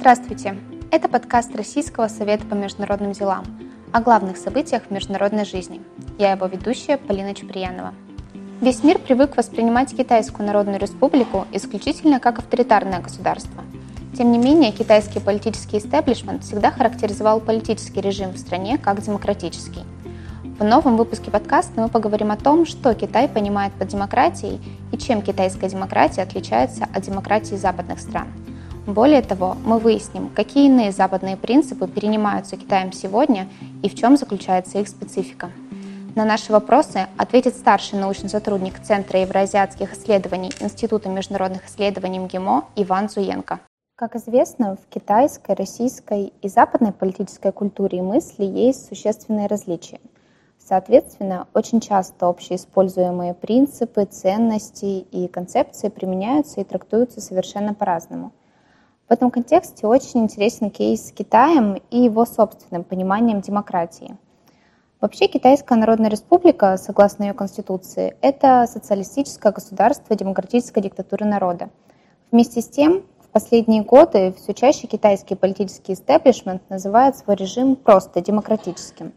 Здравствуйте! Это подкаст Российского совета по международным делам о главных событиях в международной жизни. Я его ведущая Полина Чуприянова. Весь мир привык воспринимать Китайскую Народную Республику исключительно как авторитарное государство. Тем не менее, китайский политический истеблишмент всегда характеризовал политический режим в стране как демократический. В новом выпуске подкаста мы поговорим о том, что Китай понимает под демократией и чем китайская демократия отличается от демократии западных стран – более того, мы выясним, какие иные западные принципы перенимаются Китаем сегодня и в чем заключается их специфика. На наши вопросы ответит старший научный сотрудник Центра евроазиатских исследований Института международных исследований МГИМО Иван Зуенко. Как известно, в китайской, российской и западной политической культуре и мысли есть существенные различия. Соответственно, очень часто общеиспользуемые принципы, ценности и концепции применяются и трактуются совершенно по-разному – в этом контексте очень интересен кейс с Китаем и его собственным пониманием демократии. Вообще Китайская Народная Республика, согласно ее конституции, это социалистическое государство демократической диктатуры народа. Вместе с тем, в последние годы все чаще китайский политический истеблишмент называет свой режим просто демократическим.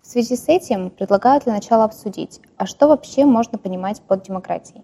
В связи с этим предлагаю для начала обсудить, а что вообще можно понимать под демократией.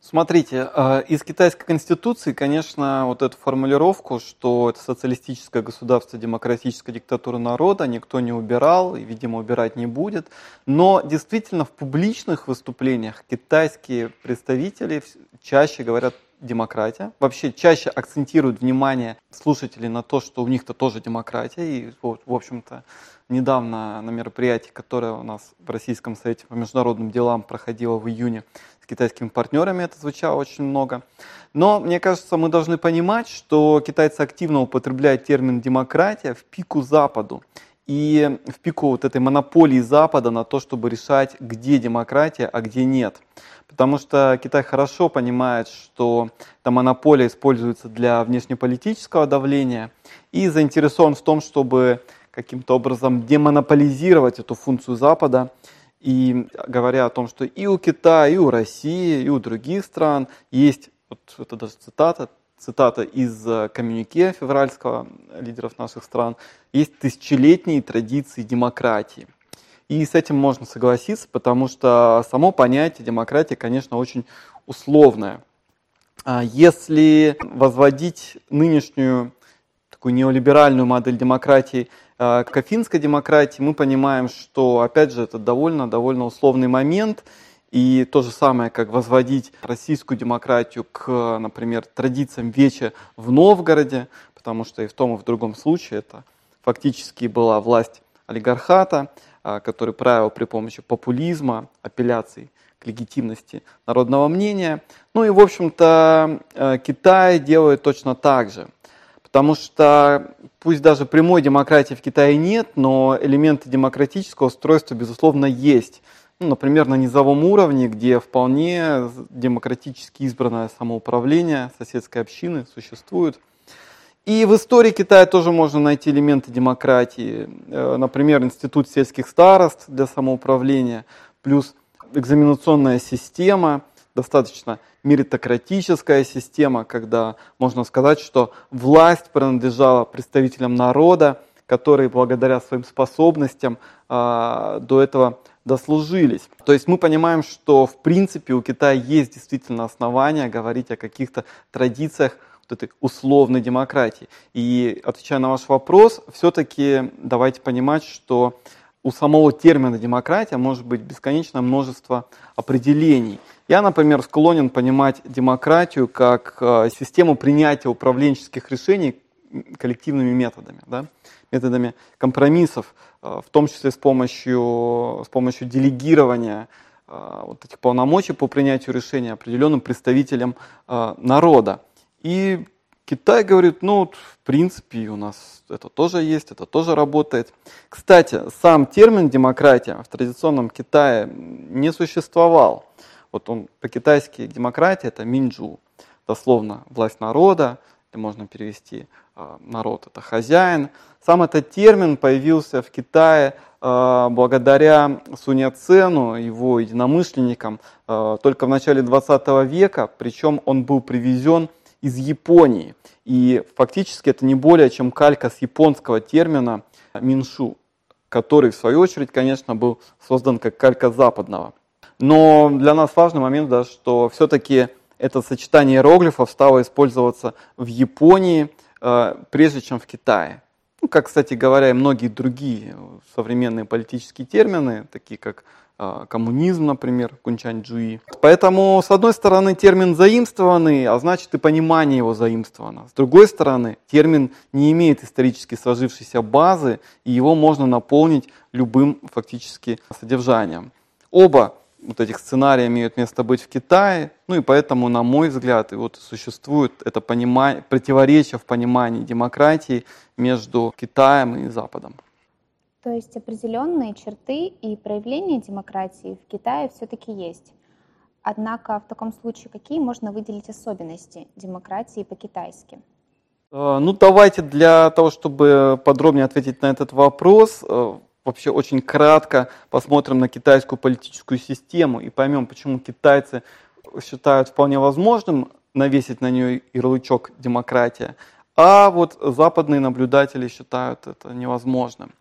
Смотрите, э, из китайской конституции, конечно, вот эту формулировку, что это социалистическое государство, демократическая диктатура народа, никто не убирал и, видимо, убирать не будет. Но действительно в публичных выступлениях китайские представители чаще говорят демократия. Вообще чаще акцентируют внимание слушателей на то, что у них-то тоже демократия. И, в общем-то, недавно на мероприятии, которое у нас в Российском совете по международным делам проходило в июне, китайскими партнерами это звучало очень много. Но, мне кажется, мы должны понимать, что китайцы активно употребляют термин «демократия» в пику Западу. И в пику вот этой монополии Запада на то, чтобы решать, где демократия, а где нет. Потому что Китай хорошо понимает, что эта монополия используется для внешнеполитического давления и заинтересован в том, чтобы каким-то образом демонополизировать эту функцию Запада и говоря о том, что и у Китая, и у России, и у других стран есть, вот это даже цитата, цитата из э, коммюнике февральского лидеров наших стран, есть тысячелетние традиции демократии. И с этим можно согласиться, потому что само понятие демократии, конечно, очень условное. А если возводить нынешнюю такую неолиберальную модель демократии к афинской демократии мы понимаем, что, опять же, это довольно-довольно условный момент, и то же самое, как возводить российскую демократию к, например, традициям Веча в Новгороде, потому что и в том, и в другом случае это фактически была власть олигархата, э, который правил при помощи популизма, апелляций к легитимности народного мнения. Ну и, в общем-то, э, Китай делает точно так же – Потому что пусть даже прямой демократии в Китае нет, но элементы демократического устройства, безусловно, есть. Ну, например, на низовом уровне, где вполне демократически избранное самоуправление соседской общины существует. И в истории Китая тоже можно найти элементы демократии. Э, например, институт сельских старост для самоуправления, плюс экзаменационная система, достаточно меритократическая система, когда можно сказать, что власть принадлежала представителям народа, которые благодаря своим способностям э, до этого дослужились. То есть мы понимаем, что в принципе у Китая есть действительно основания говорить о каких-то традициях вот этой условной демократии. И отвечая на ваш вопрос, все-таки давайте понимать, что у самого термина демократия может быть бесконечное множество определений. Я, например, склонен понимать демократию как э, систему принятия управленческих решений коллективными методами, да? методами компромиссов, э, в том числе с помощью, с помощью делегирования э, вот этих полномочий по принятию решений определенным представителям народа. И Китай говорит, ну, в принципе, у нас это тоже есть, это тоже работает. Кстати, сам термин демократия в традиционном Китае не существовал. Вот он по-китайски демократия это минджу, дословно власть народа, или можно перевести а, народ это хозяин. Сам этот термин появился в Китае а, благодаря Суня Цену, его единомышленникам, а, только в начале 20 века, причем он был привезен из Японии. И фактически это не более чем калька с японского термина миншу, который, в свою очередь, конечно, был создан как калька западного. Но для нас важный момент, да, что все-таки это сочетание иероглифов стало использоваться в Японии, э, прежде чем в Китае. Ну, как, кстати говоря, и многие другие современные политические термины, такие как э, коммунизм, например, кунчань-джуи. Поэтому, с одной стороны, термин заимствованный, а значит и понимание его заимствовано. С другой стороны, термин не имеет исторически сложившейся базы, и его можно наполнить любым фактически содержанием. Оба вот этих сценарий имеют место быть в Китае. Ну и поэтому, на мой взгляд, и вот существует это понимание, противоречие в понимании демократии между Китаем и Западом. То есть определенные черты и проявления демократии в Китае все-таки есть. Однако в таком случае какие можно выделить особенности демократии по-китайски? Э, ну, давайте для того, чтобы подробнее ответить на этот вопрос, э, вообще очень кратко посмотрим на китайскую политическую систему и поймем, почему китайцы считают вполне возможным навесить на нее ярлычок демократия, а вот западные наблюдатели считают это невозможным.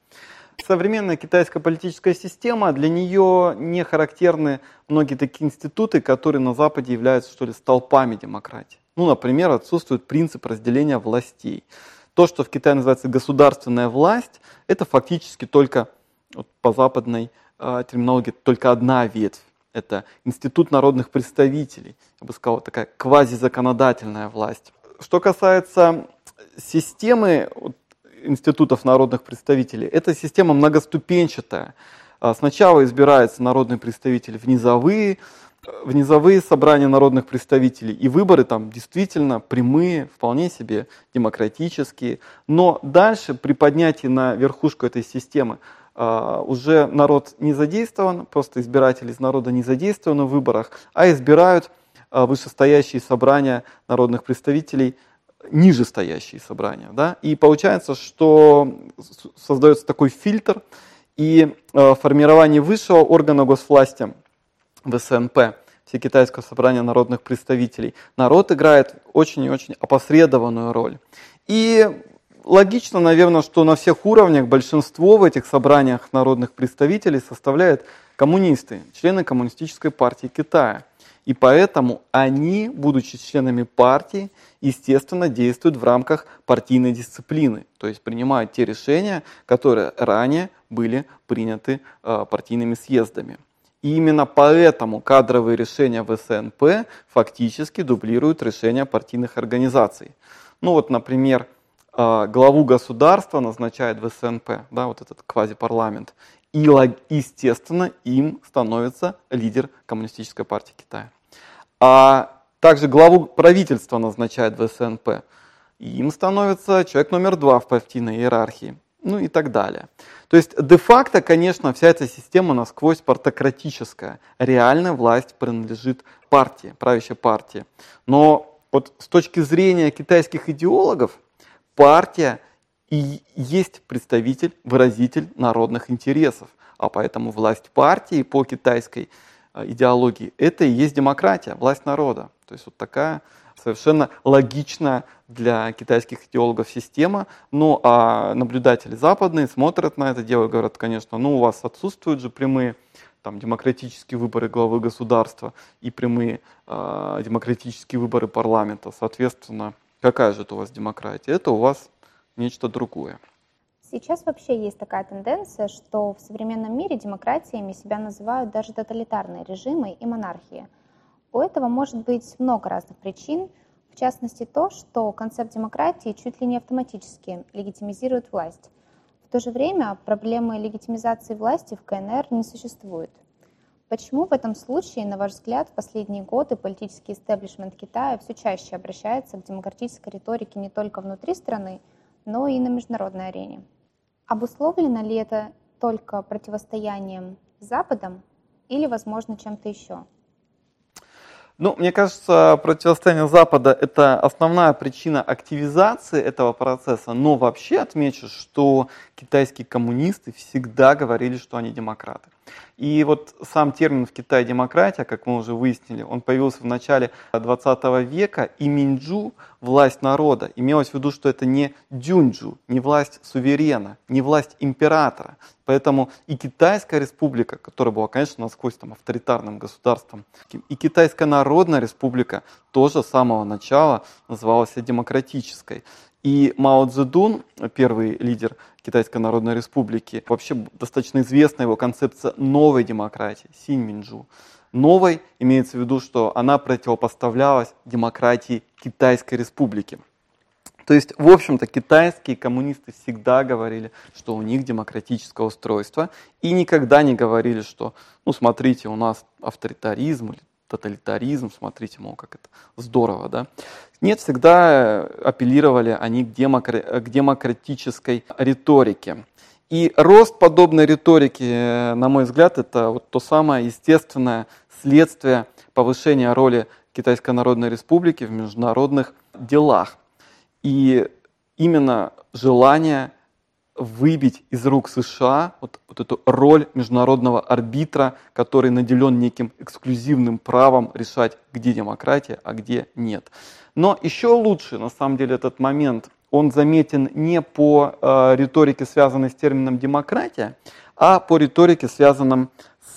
Современная китайская политическая система, для нее не характерны многие такие институты, которые на Западе являются, что ли, столпами демократии. Ну, например, отсутствует принцип разделения властей. То, что в Китае называется государственная власть, это фактически только вот по западной э, терминологии только одна ветвь. Это институт народных представителей, я бы сказал, такая квазизаконодательная власть. Что касается системы институтов народных представителей, эта система многоступенчатая. А, сначала избираются народные представители в низовые, в низовые собрания народных представителей, и выборы там действительно прямые, вполне себе демократические. Но дальше при поднятии на верхушку этой системы уже народ не задействован, просто избиратели из народа не задействованы в выборах, а избирают а, вышестоящие собрания народных представителей, нижестоящие собрания. Да? И получается, что создается такой фильтр, и а, формирование высшего органа госвласти, ВСНП, Всекитайского собрания народных представителей, народ играет очень и очень опосредованную роль. И логично, наверное, что на всех уровнях большинство в этих собраниях народных представителей составляют коммунисты, члены Коммунистической партии Китая. И поэтому они, будучи членами партии, естественно, действуют в рамках партийной дисциплины, то есть принимают те решения, которые ранее были приняты э, партийными съездами. И именно поэтому кадровые решения в СНП фактически дублируют решения партийных организаций. Ну вот, например, а, главу государства назначает в СНП, да, вот этот квазипарламент, и, естественно, им становится лидер Коммунистической партии Китая. А также главу правительства назначает в СНП, и им становится человек номер два в партийной иерархии, ну и так далее. То есть де-факто, конечно, вся эта система насквозь партократическая. Реальная власть принадлежит партии, правящей партии. Но вот с точки зрения китайских идеологов, партия и есть представитель, выразитель народных интересов. А поэтому власть партии по китайской э, идеологии – это и есть демократия, власть народа. То есть вот такая совершенно логичная для китайских идеологов система. Ну а наблюдатели западные смотрят на это дело и говорят, конечно, ну у вас отсутствуют же прямые там, демократические выборы главы государства и прямые э, демократические выборы парламента. Соответственно, Какая же это у вас демократия? Это у вас нечто другое. Сейчас вообще есть такая тенденция, что в современном мире демократиями себя называют даже тоталитарные режимы и монархии. У этого может быть много разных причин, в частности то, что концепт демократии чуть ли не автоматически легитимизирует власть. В то же время проблемы легитимизации власти в КНР не существует – Почему в этом случае, на ваш взгляд, в последние годы политический истеблишмент Китая все чаще обращается к демократической риторике не только внутри страны, но и на международной арене? Обусловлено ли это только противостоянием с Западом или, возможно, чем-то еще? Ну, мне кажется, противостояние Запада – это основная причина активизации этого процесса, но вообще отмечу, что китайские коммунисты всегда говорили, что они демократы. И вот сам термин в Китае демократия, как мы уже выяснили, он появился в начале 20 века, и Минджу, власть народа, имелось в виду, что это не дюнджу, не власть суверена, не власть императора. Поэтому и Китайская республика, которая была, конечно, насквозь там, авторитарным государством, и Китайская народная республика тоже с самого начала называлась демократической. И Мао Цзэдун, первый лидер Китайской Народной Республики, вообще достаточно известна его концепция новой демократии, Синь Минджу. Новой имеется в виду, что она противопоставлялась демократии Китайской Республики. То есть, в общем-то, китайские коммунисты всегда говорили, что у них демократическое устройство, и никогда не говорили, что, ну, смотрите, у нас авторитаризм или тоталитаризм, смотрите, мол, как это здорово, да. Нет, всегда апеллировали они к, демокра- к демократической риторике. И рост подобной риторики, на мой взгляд, это вот то самое естественное следствие повышения роли Китайской Народной Республики в международных делах. И именно желание выбить из рук США вот, вот эту роль международного арбитра, который наделен неким эксклюзивным правом решать, где демократия, а где нет. Но еще лучше, на самом деле, этот момент, он заметен не по э, риторике, связанной с термином демократия, а по риторике, связанной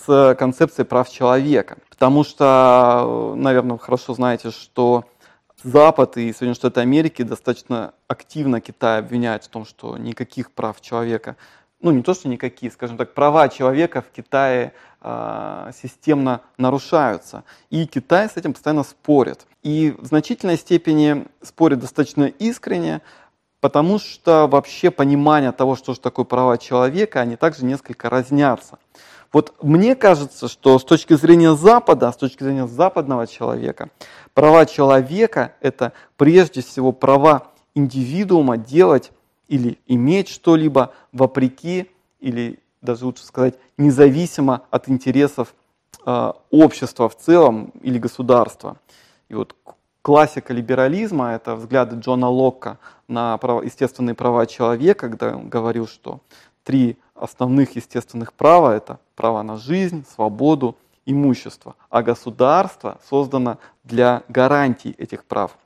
с концепцией прав человека. Потому что, наверное, вы хорошо знаете, что Запад и Соединенные Штаты Америки достаточно активно Китай обвиняют в том, что никаких прав человека, ну не то, что никакие, скажем так, права человека в Китае э, системно нарушаются. И Китай с этим постоянно спорит. И в значительной степени спорит достаточно искренне, потому что вообще понимание того, что же такое права человека, они также несколько разнятся. Вот мне кажется, что с точки зрения Запада, с точки зрения западного человека, права человека – это прежде всего права индивидуума делать или иметь что-либо вопреки или даже лучше сказать независимо от интересов э, общества в целом или государства. И вот классика либерализма – это взгляды Джона Локка на права, естественные права человека, когда он говорил, что три основных естественных права – это право на жизнь, свободу, имущество, а государство создано для гарантий этих прав.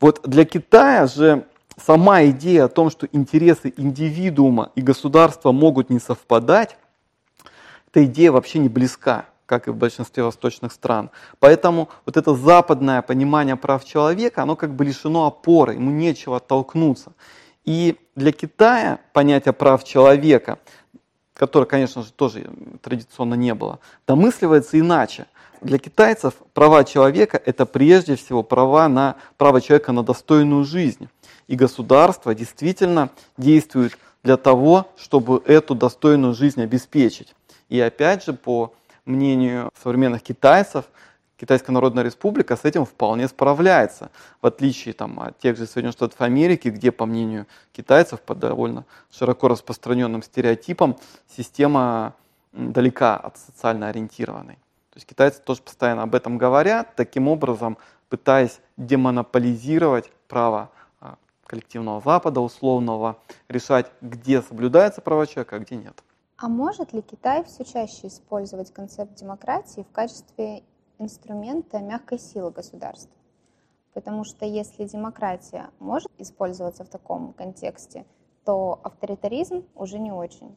Вот для Китая же сама идея о том, что интересы индивидуума и государства могут не совпадать, эта идея вообще не близка, как и в большинстве восточных стран. Поэтому вот это западное понимание прав человека, оно как бы лишено опоры, ему нечего оттолкнуться. И для Китая понятие прав человека которой, конечно же, тоже традиционно не было, домысливается иначе. Для китайцев права человека – это прежде всего права на право человека на достойную жизнь. И государство действительно действует для того, чтобы эту достойную жизнь обеспечить. И опять же, по мнению современных китайцев, Китайская Народная Республика с этим вполне справляется, в отличие там, от тех же Соединенных Штатов Америки, где, по мнению китайцев, по довольно широко распространенным стереотипам, система далека от социально ориентированной. То есть китайцы тоже постоянно об этом говорят, таким образом пытаясь демонополизировать право а, коллективного Запада, условного, решать, где соблюдается права человека, а где нет. А может ли Китай все чаще использовать концепт демократии в качестве инструмента мягкой силы государства. Потому что если демократия может использоваться в таком контексте, то авторитаризм уже не очень.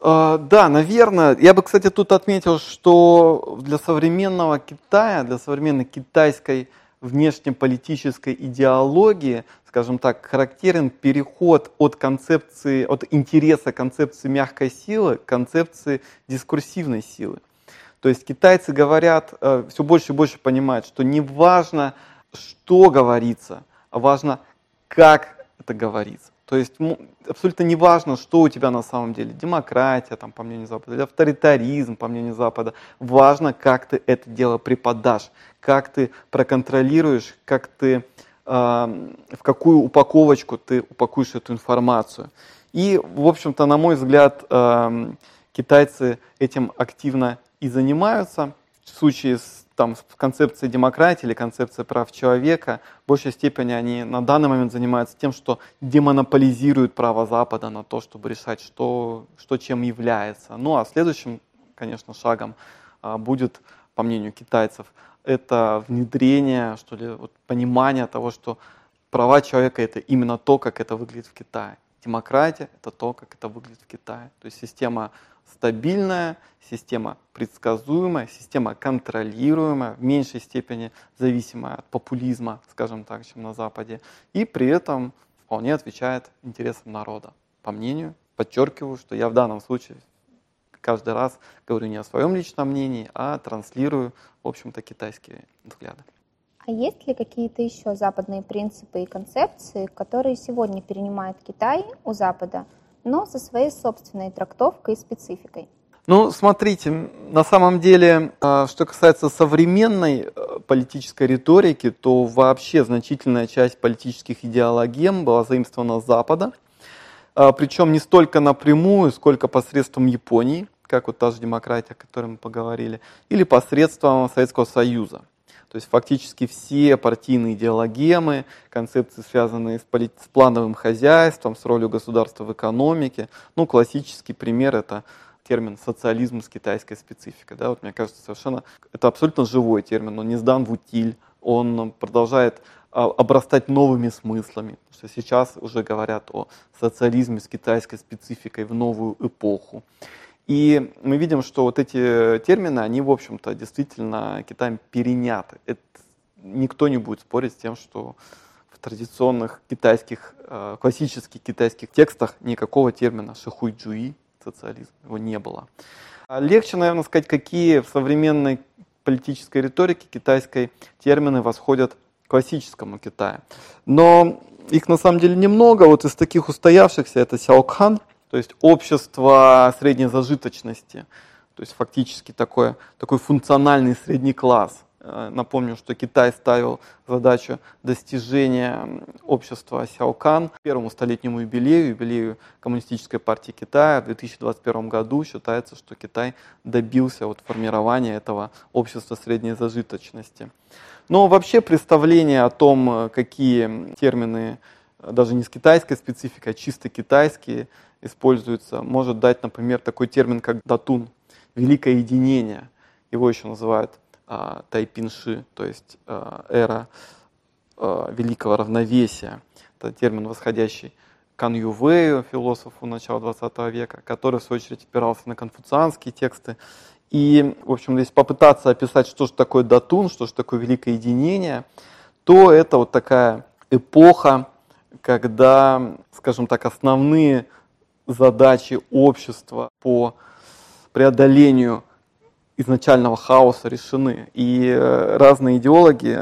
А, да, наверное. Я бы, кстати, тут отметил, что для современного Китая, для современной китайской внешнеполитической идеологии, скажем так, характерен переход от концепции, от интереса концепции мягкой силы к концепции дискурсивной силы. То есть китайцы говорят, э, все больше и больше понимают, что не важно, что говорится, а важно, как это говорится. То есть абсолютно не важно, что у тебя на самом деле. Демократия, там, по мнению Запада, или авторитаризм, по мнению Запада. Важно, как ты это дело преподашь, как ты проконтролируешь, как ты, э, в какую упаковочку ты упакуешь эту информацию. И, в общем-то, на мой взгляд, э, китайцы этим активно и занимаются. В случае с там, с концепцией демократии или концепцией прав человека, в большей степени они на данный момент занимаются тем, что демонополизируют право Запада на то, чтобы решать, что, что чем является. Ну а следующим, конечно, шагом а, будет, по мнению китайцев, это внедрение, что ли, вот, понимание того, что права человека это именно то, как это выглядит в Китае. Демократия это то, как это выглядит в Китае. То есть система стабильная, система предсказуемая, система контролируемая, в меньшей степени зависимая от популизма, скажем так, чем на Западе, и при этом вполне отвечает интересам народа. По мнению, подчеркиваю, что я в данном случае каждый раз говорю не о своем личном мнении, а транслирую, в общем-то, китайские взгляды. А есть ли какие-то еще западные принципы и концепции, которые сегодня перенимает Китай у Запада, но со своей собственной трактовкой и спецификой? Ну, смотрите, на самом деле, а, что касается современной э, политической риторики, то вообще значительная часть политических идеологем была заимствована с Запада, а, причем не столько напрямую, сколько посредством Японии, как вот та же демократия, о которой мы поговорили, или посредством Советского Союза. То есть фактически все партийные идеологемы, концепции, связанные с, полит... с плановым хозяйством, с ролью государства в экономике. Ну, классический пример это термин социализм с китайской спецификой. Да? Вот мне кажется, совершенно это абсолютно живой термин, он не сдан в утиль, он продолжает а, обрастать новыми смыслами. Потому что сейчас уже говорят о социализме с китайской спецификой в новую эпоху. И мы видим, что вот эти термины, они, в общем-то, действительно Китаем переняты. Это, никто не будет спорить с тем, что в традиционных китайских, э, классических китайских текстах никакого термина шихуйджуи, социализм, его не было. А легче, наверное, сказать, какие в современной политической риторике китайской термины восходят к классическому Китаю. Но их на самом деле немного. Вот из таких устоявшихся это Сяокхан, то есть общество средней зажиточности, то есть фактически такой, такой функциональный средний класс. Э, напомню, что Китай ставил задачу достижения общества Сяокан первому столетнему юбилею, юбилею Коммунистической партии Китая в 2021 году. Считается, что Китай добился вот формирования этого общества средней зажиточности. Но вообще представление о том, какие термины даже не с китайской спецификой, а чисто китайские, используются, может дать, например, такой термин, как датун, великое единение. Его еще называют а, тайпинши, то есть а, эра а, великого равновесия. Это термин, восходящий к Кан Ювею, философу начала 20 века, который, в свою очередь, опирался на конфуцианские тексты. И, в общем, если попытаться описать, что же такое датун, что же такое великое единение, то это вот такая эпоха, когда, скажем так, основные задачи общества по преодолению изначального хаоса решены. И э, разные идеологи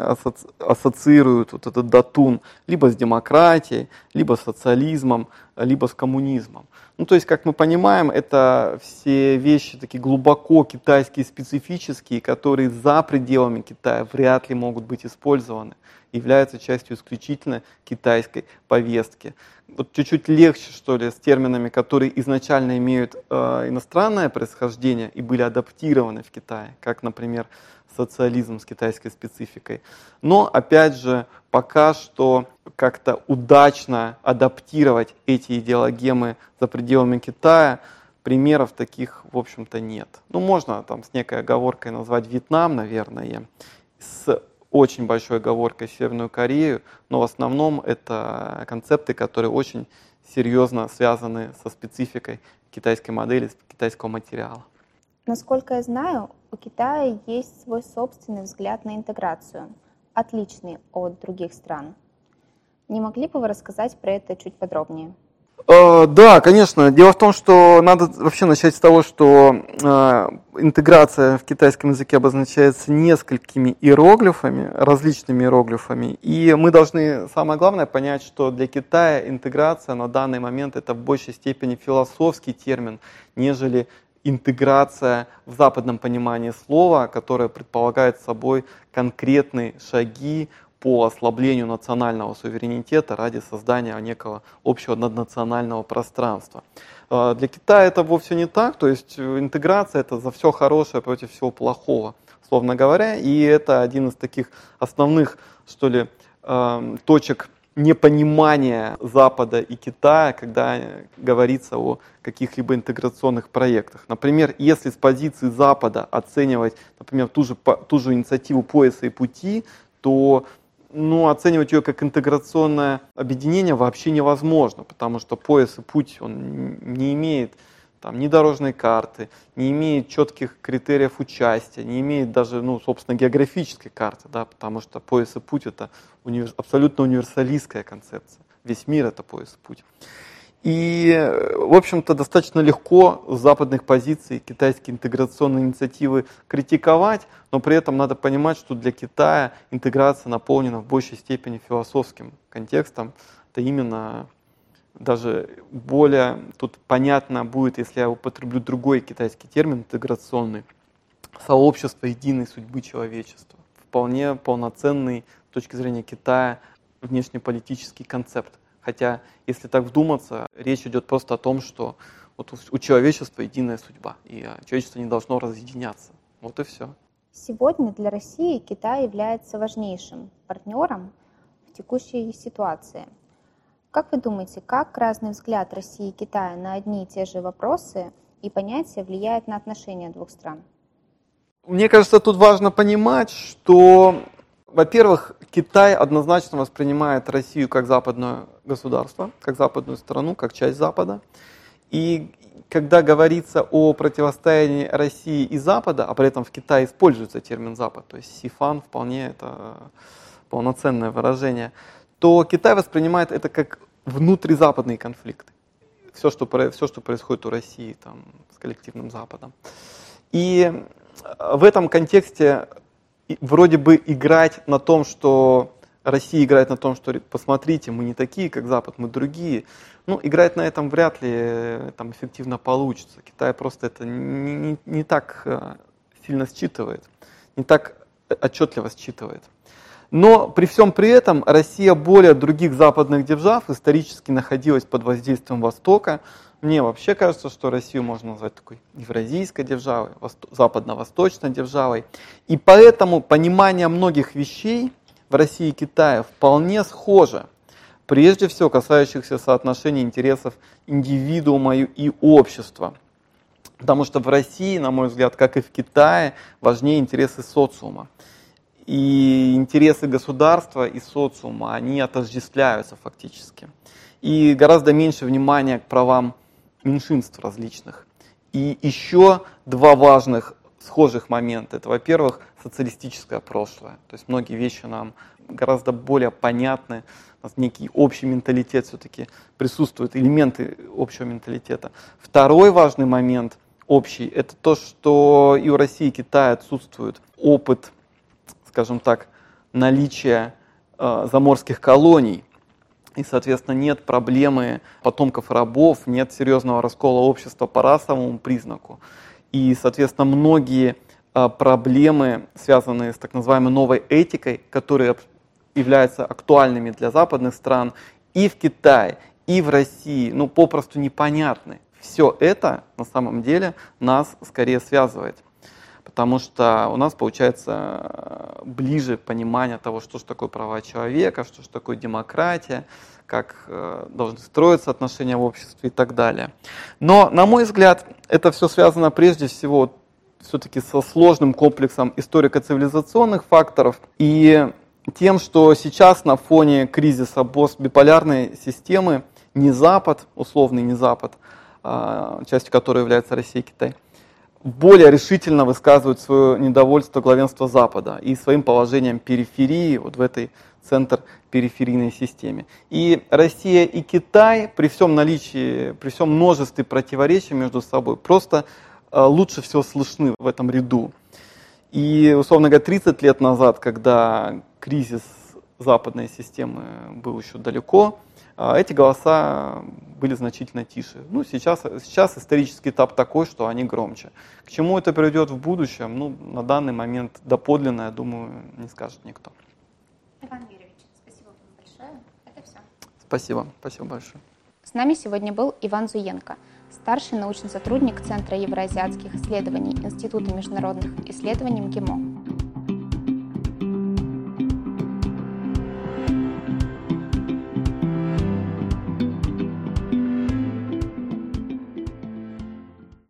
ассоциируют вот этот датун либо с демократией, либо с социализмом, либо с коммунизмом. Ну, то есть, как мы понимаем, это все вещи такие глубоко китайские, специфические, которые за пределами Китая вряд ли могут быть использованы, являются частью исключительно китайской повестки. Вот чуть-чуть легче, что ли, с терминами, которые изначально имеют э, иностранное происхождение и были адаптированы в Китае, как, например, социализм с китайской спецификой. Но, опять же, пока что как-то удачно адаптировать эти идеологемы за пределами Китая, примеров таких, в общем-то, нет. Ну, можно там с некой оговоркой назвать Вьетнам, наверное, с очень большой оговоркой Северную Корею, но в основном это концепты, которые очень серьезно связаны со спецификой китайской модели, китайского материала. Насколько я знаю, у Китая есть свой собственный взгляд на интеграцию, отличный от других стран. Не могли бы вы рассказать про это чуть подробнее? Э, да, конечно. Дело в том, что надо вообще начать с того, что э, интеграция в китайском языке обозначается несколькими иероглифами, различными иероглифами. И мы должны, самое главное, понять, что для Китая интеграция на данный момент это в большей степени философский термин, нежели интеграция в западном понимании слова, которая предполагает собой конкретные шаги по ослаблению национального суверенитета ради создания некого общего наднационального пространства. А, для Китая это вовсе не так, то есть интеграция это за все хорошее против всего плохого. условно говоря, и это один из таких основных, что ли, эм, точек непонимания Запада и Китая, когда говорится о каких-либо интеграционных проектах. Например, если с позиции Запада оценивать, например, ту же, ту же инициативу пояса и пути, то ну, оценивать ее как интеграционное объединение вообще невозможно, потому что пояс и путь он не имеет там, ни дорожной карты, не имеет четких критериев участия, не имеет даже, ну, собственно, географической карты, да, потому что пояс и путь это универ... абсолютно универсалистская концепция. Весь мир это пояс и путь. И, в общем-то, достаточно легко с западных позиций китайские интеграционные инициативы критиковать, но при этом надо понимать, что для Китая интеграция наполнена в большей степени философским контекстом. Это именно даже более тут понятно будет, если я употреблю другой китайский термин, интеграционный, сообщество единой судьбы человечества. Вполне полноценный с точки зрения Китая внешнеполитический концепт. Хотя, если так вдуматься, речь идет просто о том, что вот у человечества единая судьба, и а, человечество не должно разъединяться. Вот и все. Сегодня для России Китай является важнейшим партнером в текущей ситуации. Как вы думаете, как разный взгляд России и Китая на одни и те же вопросы и понятия влияет на отношения двух стран? Мне кажется, тут важно понимать, что во-первых, Китай однозначно воспринимает Россию как западное государство, как западную страну, как часть Запада. И когда говорится о противостоянии России и Запада, а при этом в Китае используется термин Запад, то есть сифан вполне это полноценное выражение, то Китай воспринимает это как внутризападные конфликты. Все, что, все, что происходит у России там, с коллективным Западом. И в этом контексте вроде бы играть на том, что Россия играет на том, что посмотрите, мы не такие, как Запад, мы другие. Ну, играть на этом вряд ли э, там, эффективно получится. Китай просто это не, не, не так э, сильно считывает, не так отчетливо считывает. Но при всем при этом Россия более других западных держав исторически находилась под воздействием Востока, мне вообще кажется, что Россию можно назвать такой евразийской державой, западно-восточной державой. И поэтому понимание многих вещей в России и Китае вполне схоже. Прежде всего касающихся соотношения интересов индивидуума и общества. Потому что в России, на мой взгляд, как и в Китае, важнее интересы социума. И интересы государства и социума, они отождествляются фактически. И гораздо меньше внимания к правам меньшинств различных. И еще два важных схожих момента. Это, во-первых, социалистическое прошлое. То есть многие вещи нам гораздо более понятны. У нас некий общий менталитет все-таки присутствуют, элементы общего менталитета. Второй важный момент общий, это то, что и у России, и Китая отсутствует опыт, скажем так, наличия э, заморских колоний и, соответственно, нет проблемы потомков рабов, нет серьезного раскола общества по расовому признаку. И, соответственно, многие а, проблемы, связанные с так называемой новой этикой, которые являются актуальными для западных стран, и в Китае, и в России, ну, попросту непонятны. Все это на самом деле нас скорее связывает потому что у нас получается ближе понимание того, что же такое права человека, что же такое демократия, как э, должны строиться отношения в обществе и так далее. Но, на мой взгляд, это все связано прежде всего все-таки со сложным комплексом историко-цивилизационных факторов и тем, что сейчас на фоне кризиса биполярной системы не Запад, условный не Запад, а, частью которой является Россия и Китай, более решительно высказывают свое недовольство главенства Запада и своим положением периферии вот в этой центр периферийной системе. И Россия и Китай при всем наличии, при всем множестве противоречий между собой просто э, лучше всего слышны в этом ряду. И, условно говоря, 30 лет назад, когда кризис западной системы был еще далеко, эти голоса были значительно тише. Ну, сейчас, сейчас исторический этап такой, что они громче. К чему это приведет в будущем, ну, на данный момент доподлинно, я думаю, не скажет никто. Иван Юрьевич, спасибо вам большое. Это все. Спасибо, спасибо большое. С нами сегодня был Иван Зуенко, старший научный сотрудник Центра евроазиатских исследований Института международных исследований МГИМО.